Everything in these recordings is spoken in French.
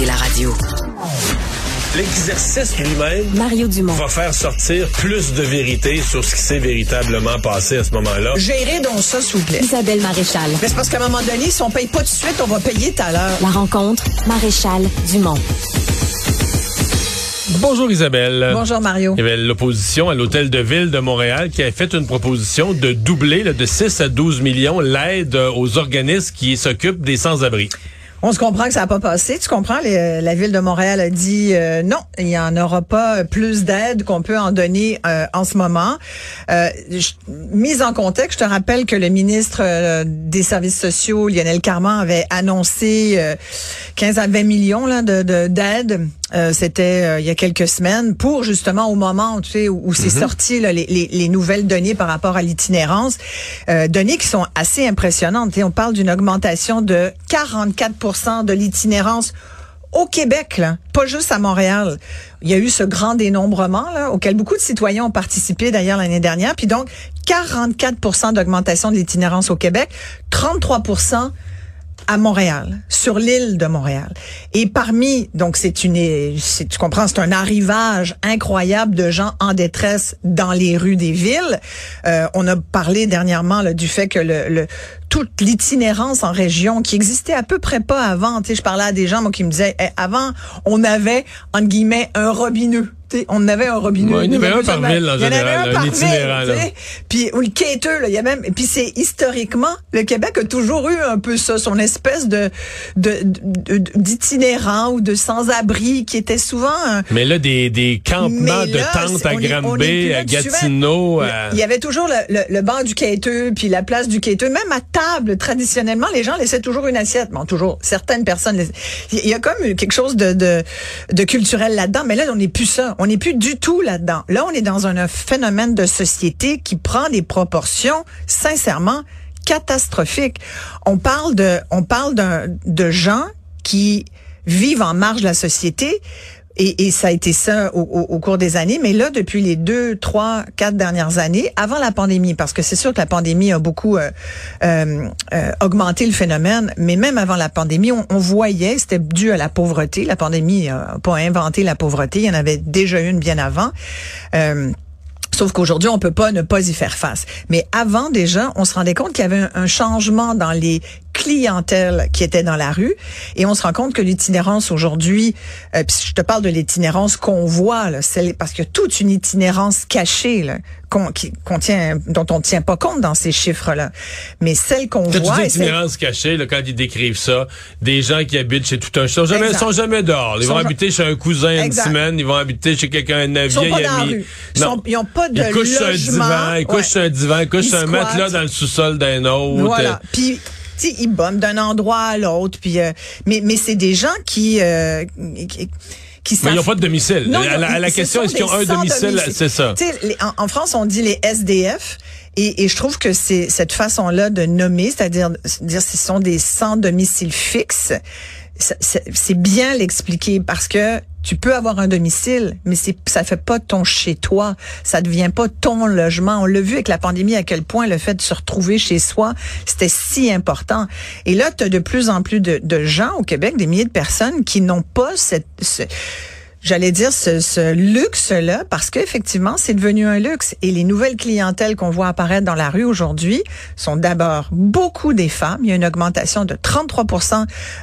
écoutez la radio. L'exercice lui-même Mario Dumont. va faire sortir plus de vérité sur ce qui s'est véritablement passé à ce moment-là. Gérez donc ça, s'il vous plaît. Isabelle Maréchal. Mais c'est parce qu'à un moment donné, si on paye pas tout de suite, on va payer tout à l'heure. La rencontre, Maréchal Dumont. Bonjour Isabelle. Bonjour Mario. Il y avait l'opposition à l'hôtel de ville de Montréal qui a fait une proposition de doubler là, de 6 à 12 millions l'aide aux organismes qui s'occupent des sans-abri. On se comprend que ça n'a pas passé. Tu comprends? Les- la ville de Montréal a dit euh, non, il n'y en aura pas plus d'aide qu'on peut en donner euh, en ce moment. Euh, mise en contexte, je te rappelle que le ministre euh, des Services sociaux, Lionel Carman, avait annoncé euh, 15 à 20 millions là, de- d'aide. Euh, C'était euh, il y a quelques semaines pour justement au moment tu sais, où, où c'est sorti là, les, les- les nouvelles données par rapport à l'itinérance, euh, données qui sont assez impressionnantes. Sais, on parle d'une augmentation de 44% de l'itinérance au Québec, là, pas juste à Montréal. Il y a eu ce grand dénombrement là, auquel beaucoup de citoyens ont participé d'ailleurs l'année dernière. Puis donc, 44 d'augmentation de l'itinérance au Québec, 33 à Montréal, sur l'île de Montréal. Et parmi, donc c'est une, tu comprends, c'est un arrivage incroyable de gens en détresse dans les rues des villes. Euh, on a parlé dernièrement là, du fait que le, le- toute l'itinérance en région qui existait à peu près pas avant. Tu sais, je parlais à des gens moi qui me disaient, Eh, avant on avait entre guillemets un robineux. Tu sais, on avait un robineux. Ouais, il y en avait un par Il y ville, en avait général, un par itinérant, ville, là. Puis ou le quêteux, là, il y a même. Puis c'est historiquement, le Québec a toujours eu un peu ça, son espèce de de- de- d'itinérant ou de sans-abri qui était souvent. un- Mais là, des, des campements Mais de là, tentes à Granby, à. Gatineau. à- Il y avait toujours le, le, le banc du quêteux, puis la place du quêteux. Même à traditionnellement, les gens laissaient toujours une assiette. Bon, toujours, certaines personnes. Il y a comme quelque chose de, de, de culturel là-dedans. Mais là, on n'est plus ça. On n'est plus du tout là-dedans. Là, on est dans un, phénomène de société qui prend des proportions, sincèrement, catastrophiques. On parle de, on parle de gens qui vivent en marge de la société. Et, et ça a été ça au, au- au cours des années. Mais là, depuis les deux, trois, quatre dernières années, avant la pandémie, parce que c'est sûr que la pandémie a beaucoup euh, euh, euh, augmenté le phénomène, mais même avant la pandémie, on, on voyait, c'était dû à la pauvreté. La pandémie n'a pas inventé la pauvreté, il y en avait déjà une bien avant. Euh, Sauf qu'aujourd'hui, on peut pas ne pas y faire face. Mais avant déjà, on se rendait compte qu'il y avait un, un changement dans les clientèles qui étaient dans la rue, et on se rend compte que l'itinérance aujourd'hui, euh, puis je te parle de l'itinérance qu'on voit, là, celle, parce qu'il y a toute une itinérance cachée là, qu'on, qui, qu'on tient, dont on ne tient pas compte dans ces chiffres-là. Mais celle qu'on Quand voit, dis et celle- itinérance cachée, là, quand ils décrivent ça, des gens qui habitent chez tout un... Ils sont jamais, Exact. sont jamais dehors. Ils Ils vont habiter chez un cousin une semaine, ils vont habiter chez quelqu'un, un vieil pas dans la ami. rue. Ils sont- ils ont pas de Ils couchent sur un logement. divan, ils couchent Ouais. sur un divan, ils couchent Ils un squattent. matelas dans le sous-sol d'un autre. Voilà. Puis tu sais, ils bombent d'un endroit à l'autre. Puis euh, mais mais c'est des gens qui euh, qui, qui Mais ils n'ont pas de domicile. Non, à la, à la ce question, est-ce qu'ils ont un domicile? C'est ça. Les- en, en France, on dit les SDF. Et, et je trouve que c'est cette façon-là de nommer, c'est-à-dire dire ce sont des sans domicile fixe, c'est bien l'expliquer parce que tu peux avoir un domicile, mais c'est ça fait pas ton chez toi, ça devient pas ton logement. On l'a vu avec la pandémie à quel point le fait de se retrouver chez soi, c'était si important. Et là, tu as de plus en plus de, gens au Québec, des milliers de personnes qui n'ont pas cette ce- j'allais dire ce, ce luxe-là, parce qu'effectivement, c'est devenu un luxe. Et les nouvelles clientèles qu'on voit apparaître dans la rue aujourd'hui sont d'abord beaucoup des femmes. Il y a une augmentation de 33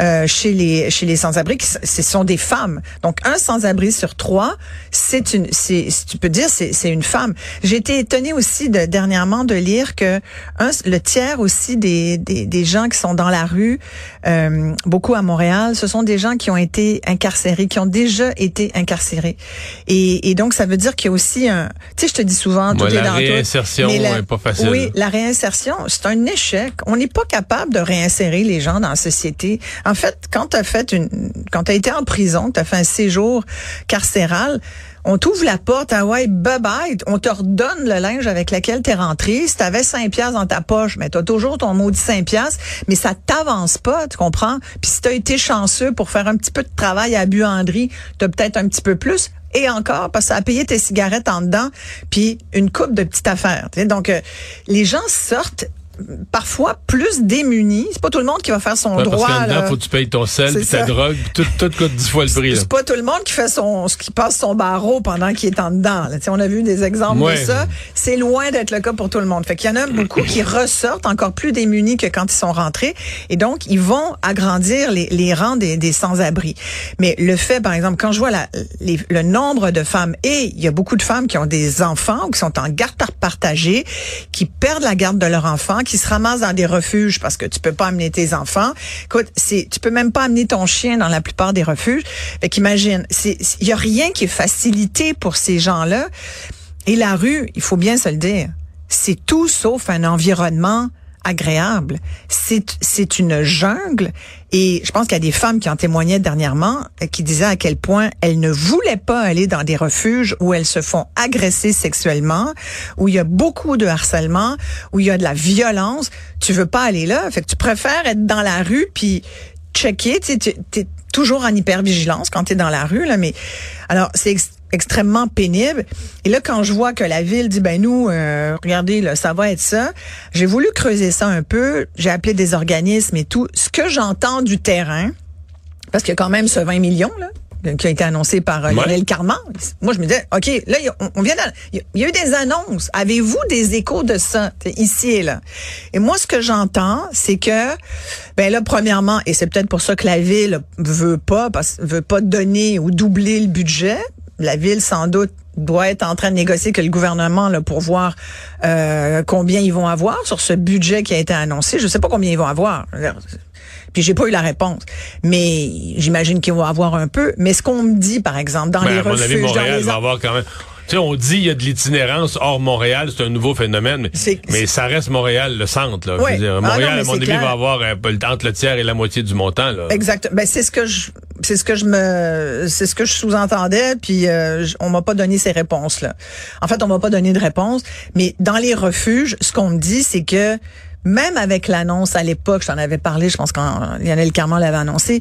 euh, chez les chez les sans-abri. Ce sont des femmes. Donc, un sans-abri sur trois, c'est une, c'est, tu peux dire, c'est, c'est une femme. J'ai été étonnée aussi de, dernièrement de lire que un, le tiers aussi des, des, des gens qui sont dans la rue, euh, beaucoup à Montréal, ce sont des gens qui ont été incarcérés, qui ont déjà été incarcérés. Et, et donc, ça veut dire qu'il y a aussi un... Tu sais, je te dis souvent, tout Ouais, est la dans tout. réinsertion Mais la- est pas facile. Oui, la réinsertion, c'est un échec. On n'est pas capable de réinsérer les gens dans la société. En fait, quand tu as fait une quand tu as été en prison, tu as fait un séjour carcéral, on t'ouvre la porte, ah ouais, bye bye, on te redonne le linge avec lequel tu es rentré. Si tu avais 5 piastres dans ta poche, mais tu as toujours ton maudit 5 piastres, mais ça t'avance pas, tu comprends? Puis si tu as été chanceux pour faire un petit peu de travail à buanderie, tu as peut-être un petit peu plus. Et encore, parce que ça a payé tes cigarettes en dedans, puis une coupe de petites affaires. Donc, euh, les gens sortent parfois plus démunis. C'est pas tout le monde qui va faire son Ouais, droit. parce là. faut que tu payes ton sel, puis ta drogue, puis tout, tout coûte dix fois le prix. C'est pas tout le monde qui fait son, qui passe son barreau pendant qu'il est en dedans. là. On a vu des exemples Ouais. de ça. C'est loin d'être le cas pour tout le monde. Fait qu'il y en a beaucoup qui ressortent encore plus démunis que quand ils sont rentrés. Et donc, ils vont agrandir les, rangs des, sans-abri. Mais le fait, par exemple, quand je vois le nombre de femmes, et il y a beaucoup de femmes qui ont des enfants ou qui sont en garde par- partagée, qui perdent la garde de leur enfant, qui se ramassent dans des refuges parce que tu peux pas amener tes enfants. Écoute, c'est, tu peux même pas amener ton chien dans la plupart des refuges. Fait qu'imagine, il y a rien qui est facilité pour ces gens-là. Et la rue, il faut bien se le dire, c'est tout sauf un environnement agréable. C'est une jungle et je pense qu'il y a des femmes qui en témoignaient dernièrement euh, qui disaient à quel point elles ne voulaient pas aller dans des refuges où elles se font agresser sexuellement, où il y a beaucoup de harcèlement, où il y a de la violence. Tu veux pas aller là, fait que tu préfères être dans la rue puis checker, tu es toujours en hypervigilance quand tu es dans la rue là mais alors c'est extrêmement pénible. Et là, quand je vois que la ville dit, ben nous, euh, regardez, là, ça va être ça, j'ai voulu creuser ça un peu. J'ai appelé des organismes et tout. Ce que j'entends du terrain, parce qu'il y a quand même ce 20 millions, là, qui a été annoncé par euh. Lionel Carman. Moi, je me disais, OK, là, on, on vient il y y a eu des annonces. Avez-vous des échos de ça, ici et là? Et moi, ce que j'entends, c'est que, ben là, premièrement, et c'est peut-être pour ça que la ville veut pas, parce, veut pas donner ou doubler le budget. La ville, sans doute, doit être en train de négocier que le gouvernement là, pour voir euh, combien ils vont avoir sur ce budget qui a été annoncé. Je sais pas combien ils vont avoir. Puis j'ai pas eu la réponse. Mais j'imagine qu'ils vont avoir un peu. Mais ce qu'on me dit, par exemple, dans Ben, les à mon avis, refuges, dans Montréal les... va avoir quand même. Tu sais, on dit il y a de l'itinérance hors Montréal, c'est un nouveau phénomène, mais, ça reste Montréal, le centre. Là. Je veux dire, Ah non, Montréal, à mon avis, clair. va avoir un peu le- entre le tiers et la moitié du montant. Là. Exact. Ben c'est ce que je c'est ce que je me c'est ce que je sous-entendais puis euh, on m'a pas donné ces réponses là. En fait, on m'a pas donné de réponse, mais dans les refuges, ce qu'on me dit c'est que même avec l'annonce à l'époque, je t'en avais parlé, je pense quand Lionel Carman l'avait annoncé,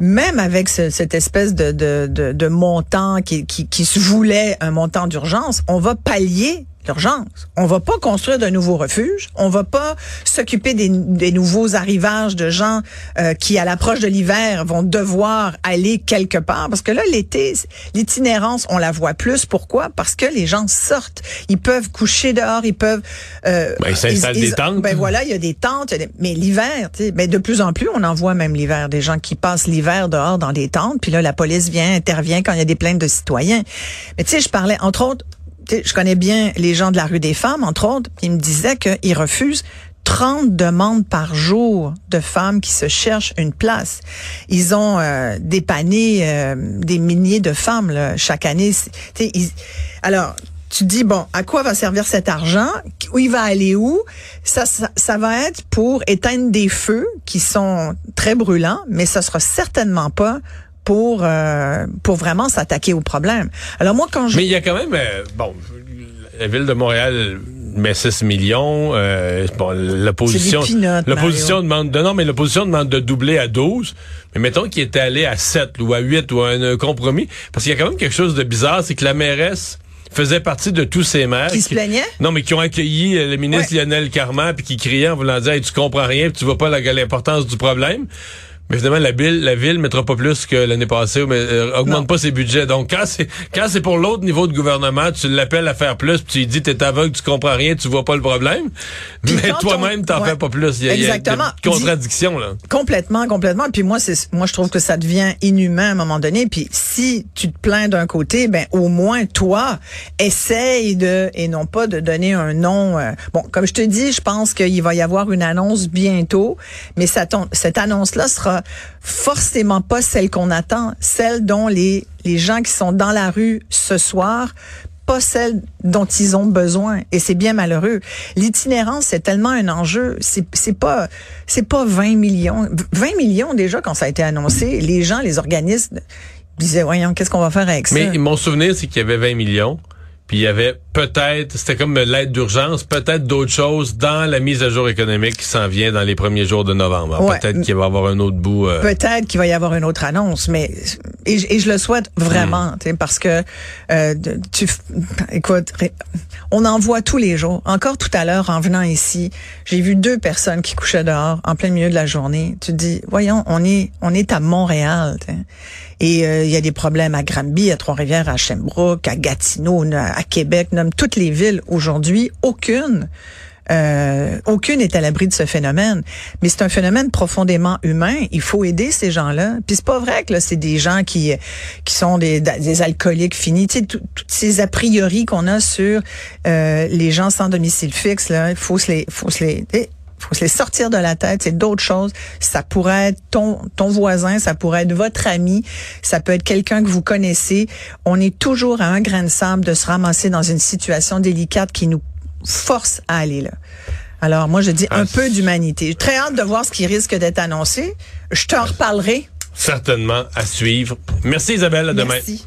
même avec ce- cette espèce de, de, de, de montant qui, qui, qui se voulait un montant d'urgence, on va pallier l'urgence. On va pas construire de nouveaux refuges. On va pas s'occuper des, des nouveaux arrivages de gens euh, qui, à l'approche de l'hiver, vont devoir aller quelque part. Parce que là, l'été, l'itinérance, on la voit plus. Pourquoi? Parce que les gens sortent. Ils peuvent coucher dehors. Ils peuvent... Euh, Ben, ils s'installent des tentes. Ben voilà, il y a des tentes. a des- mais l'hiver, tu sais, ben de plus en plus, on en voit même l'hiver. Des gens qui passent l'hiver dehors dans des tentes. Puis là, la police vient, intervient quand il y a des plaintes de citoyens. Mais tu sais, je parlais, entre autres, je connais bien les gens de la rue des femmes, entre autres, ils me disaient qu'ils refusent 30 demandes par jour de femmes qui se cherchent une place. Ils ont euh, dépanné euh, des milliers de femmes là, chaque année. Ils- alors, tu dis, bon, à quoi va servir cet argent? Où il va aller où? Ça, ça, ça va être pour éteindre des feux qui sont très brûlants, mais ça sera certainement pas pour euh, pour vraiment s'attaquer au problème. Alors moi, quand je... Mais il y a quand même, euh, bon, la ville de Montréal met 6 millions. Euh, bon, l'opposition, l'opposition demande de, non, mais l'opposition demande de doubler à 12. Mais mettons qu'il était allé à 7 ou à 8 ou à un, un compromis. Parce qu'il y a quand même quelque chose de bizarre, c'est que la mairesse faisait partie de tous ces maires. Qui se plaignaient? Non, mais qui ont accueilli euh, le ministre Ouais. Lionel Carman puis qui criaient en voulant dire Hey, tu comprends rien, puis tu vois pas l'importance du problème. Mais finalement, la ville, la ville mettra pas plus que l'année passée, mais euh, augmente Non. pas ses budgets. Donc, quand c'est quand c'est pour l'autre niveau de gouvernement, tu l'appelles à faire plus, puis tu lui dis t'es aveugle, tu comprends rien, tu vois pas le problème. Puis mais toi-même, t'en on- fais ouais. pas plus. Il y a, y a une contradiction là. Complètement, complètement. Puis moi, c'est moi, je trouve que ça devient inhumain à un moment donné. Puis si tu te plains d'un côté, ben au moins toi, essaye de et non pas de donner un nom. euh, bon, comme je te dis, je pense qu'il va y avoir une annonce bientôt, mais ça cette annonce-là sera forcément pas celle qu'on attend, celle dont les les gens qui sont dans la rue ce soir pas celle dont ils ont besoin et c'est bien malheureux. L'itinérance c'est tellement un enjeu, c'est c'est pas c'est pas 20 millions, 20 millions déjà quand ça a été annoncé, les gens, les organismes disaient voyons, qu'est-ce qu'on va faire avec ça? Mais mon souvenir, c'est qu'il y avait 20 millions. Puis il y avait peut-être, c'était comme l'aide d'urgence, peut-être d'autres choses dans la mise à jour économique qui s'en vient dans les premiers jours de novembre. Ouais. Peut-être qu'il va y avoir un autre bout. euh, Peut-être qu'il va y avoir une autre annonce, mais Et, je- et je le souhaite vraiment, sais, parce que euh, tu, écoute, on en voit tous les jours. Encore tout à l'heure, en venant ici, j'ai vu deux personnes qui couchaient dehors en plein milieu de la journée. Tu te dis, voyons, on est, on est à Montréal, et euh, il y a des problèmes à Granby, à Trois-Rivières, à Sherbrooke, à Gatineau, à Québec, nomme toutes les villes aujourd'hui. Aucune euh, aucune est à l'abri de ce phénomène, mais c'est un phénomène profondément humain. Il faut aider ces gens-là. Puis c'est pas vrai que c'est des gens qui qui sont des, des alcooliques finis. Tu sais, tout- toutes ces a priori qu'on a sur euh, les gens sans domicile fixe, là, il faut se les, faut se les, faut se les sortir de la tête. C'est d'autres choses. Ça pourrait être ton ton voisin, ça pourrait être votre ami, ça peut être quelqu'un que vous connaissez. On est toujours à un grain de sable de se ramasser dans une situation délicate qui nous force à aller là. Alors moi je dis un Ah, peu d'humanité. J'ai très hâte de voir ce qui risque d'être annoncé. Je t'en reparlerai. Certainement à suivre. Merci Isabelle, à demain. Merci.